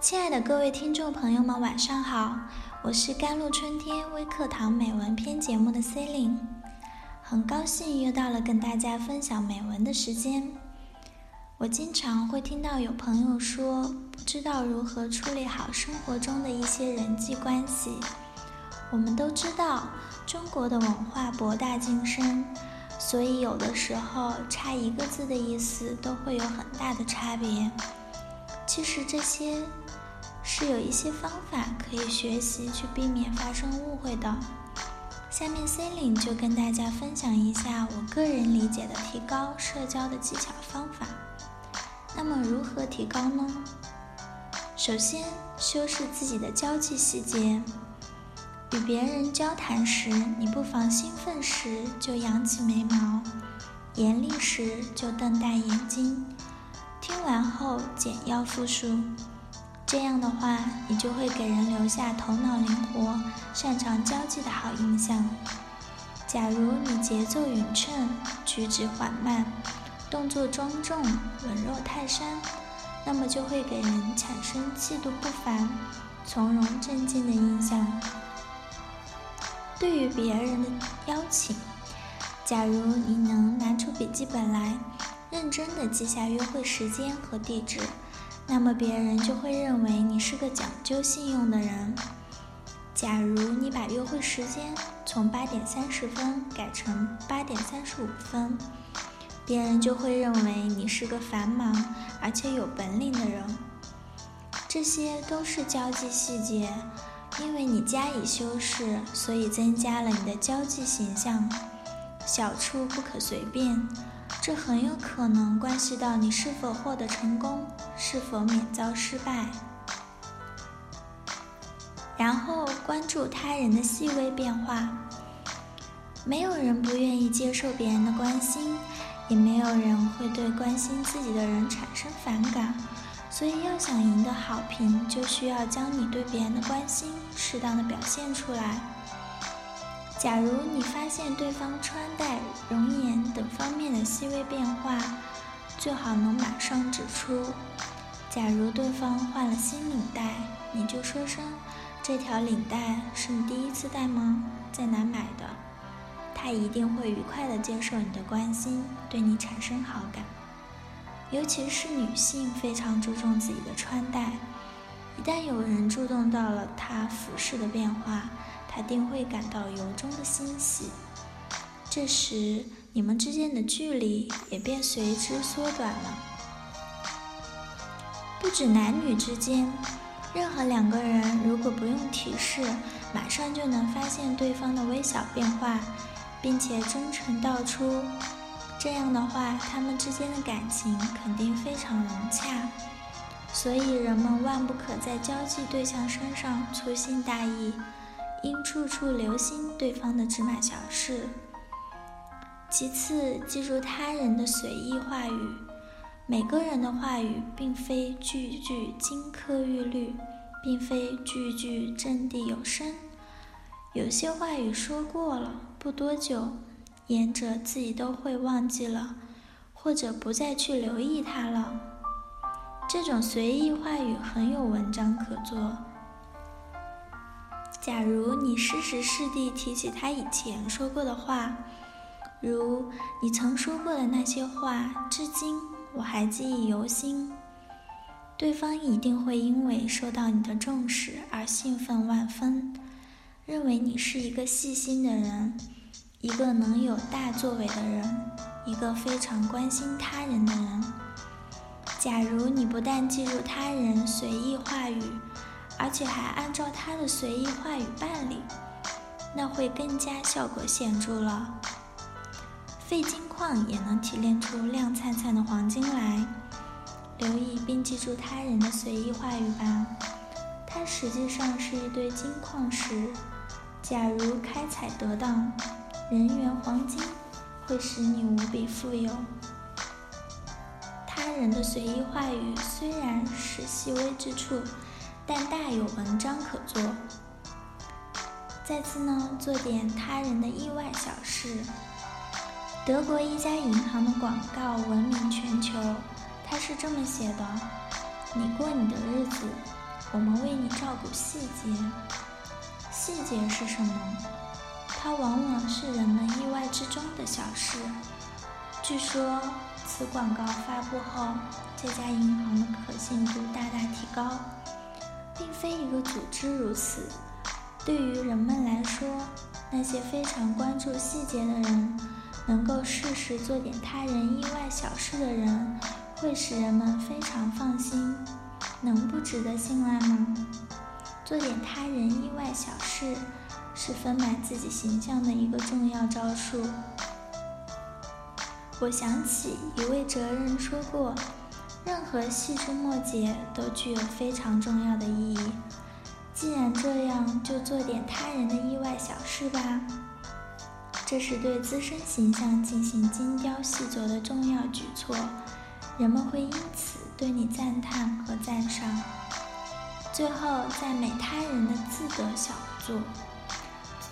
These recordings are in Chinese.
亲爱的各位听众朋友们，晚上好！我是甘露春天微课堂美文篇节目的 Celine，很高兴又到了跟大家分享美文的时间。我经常会听到有朋友说，不知道如何处理好生活中的一些人际关系。我们都知道，中国的文化博大精深，所以有的时候差一个字的意思都会有很大的差别。其实这些是有一些方法可以学习去避免发生误会的。下面 Cling 就跟大家分享一下我个人理解的提高社交的技巧方法。那么如何提高呢？首先，修饰自己的交际细节。与别人交谈时，你不妨兴奋时就扬起眉毛，严厉时就瞪大眼睛。后简要复述，这样的话，你就会给人留下头脑灵活、擅长交际的好印象。假如你节奏匀称、举止缓慢、动作庄重、稳若泰山，那么就会给人产生气度不凡、从容镇静的印象。对于别人的邀请，假如你能拿出笔记本来。认真的记下约会时间和地址，那么别人就会认为你是个讲究信用的人。假如你把约会时间从八点三十分改成八点三十五分，别人就会认为你是个繁忙而且有本领的人。这些都是交际细节，因为你加以修饰，所以增加了你的交际形象。小处不可随便。这很有可能关系到你是否获得成功，是否免遭失败。然后关注他人的细微变化。没有人不愿意接受别人的关心，也没有人会对关心自己的人产生反感。所以，要想赢得好评，就需要将你对别人的关心适当的表现出来。假如你发现对方穿戴、容颜等方面的细微变化，最好能马上指出。假如对方换了新领带，你就说声：“这条领带是你第一次戴吗？在哪买的？”他一定会愉快地接受你的关心，对你产生好感。尤其是女性非常注重自己的穿戴，一旦有人注重到了她服饰的变化。他定会感到由衷的欣喜，这时你们之间的距离也便随之缩短了。不止男女之间，任何两个人如果不用提示，马上就能发现对方的微小变化，并且真诚道出，这样的话，他们之间的感情肯定非常融洽。所以人们万不可在交际对象身上粗心大意。应处处留心对方的芝麻小事。其次，记住他人的随意话语。每个人的话语并非句句金科玉律，并非句句掷地有声。有些话语说过了，不多久，言者自己都会忘记了，或者不再去留意它了。这种随意话语很有文章可做。假如你适时适地提起他以前说过的话，如你曾说过的那些话，至今我还记忆犹新，对方一定会因为受到你的重视而兴奋万分，认为你是一个细心的人，一个能有大作为的人，一个非常关心他人的人。假如你不但记住他人随意话语，而且还按照他的随意话语办理，那会更加效果显著了。废金矿也能提炼出亮灿灿的黄金来。留意并记住他人的随意话语吧，它实际上是一堆金矿石。假如开采得当，人缘黄金会使你无比富有。他人的随意话语虽然是细微之处。但大有文章可做。再次呢，做点他人的意外小事。德国一家银行的广告闻名全球，它是这么写的：“你过你的日子，我们为你照顾细节。细节是什么？它往往是人们意外之中的小事。据说，此广告发布后，这家银行的可信度大大提高。并非一个组织如此。对于人们来说，那些非常关注细节的人，能够适时做点他人意外小事的人，会使人们非常放心。能不值得信赖吗？做点他人意外小事。是丰满自己形象的一个重要招数。我想起一位哲人说过：“任何细枝末节都具有非常重要的意义。”既然这样，就做点他人的意外小事吧。这是对自身形象进行精雕细琢的重要举措，人们会因此对你赞叹和赞赏。最后，赞美他人的自得小作。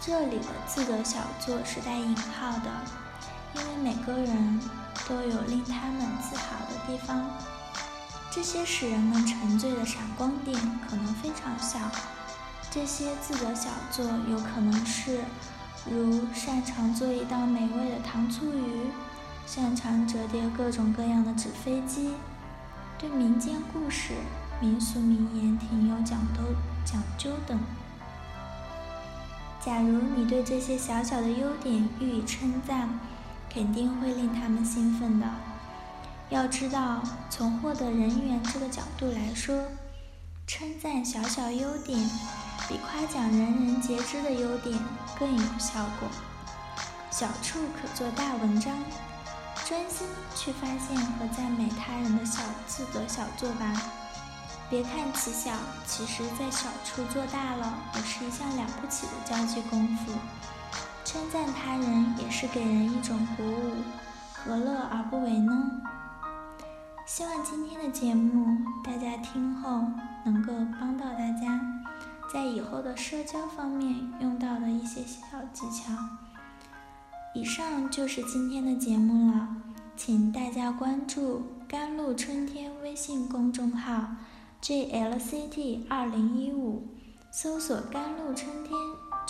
这里的自得小作是带引号的，因为每个人都有令他们自豪的地方。这些使人们沉醉的闪光点可能非常小。这些自得小作有可能是，如擅长做一道美味的糖醋鱼，擅长折叠各种各样的纸飞机，对民间故事、民俗名言挺有讲究讲究等。假如你对这些小小的优点予以称赞，肯定会令他们兴奋的。要知道，从获得人缘这个角度来说，称赞小小优点，比夸奖人人皆知的优点更有效果。小处可做大文章，专心去发现和赞美他人的小自得小作吧。别看其小，其实在小处做大了，也是一项了不起的交际功夫。称赞他人也是给人一种鼓舞，何乐而不为呢？希望今天的节目大家听后能够帮到大家，在以后的社交方面用到的一些小技巧。以上就是今天的节目了，请大家关注“甘露春天”微信公众号。JLCT 二零一五，搜索“甘露春天”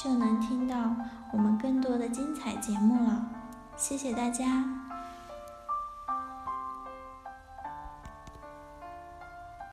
就能听到我们更多的精彩节目了。谢谢大家。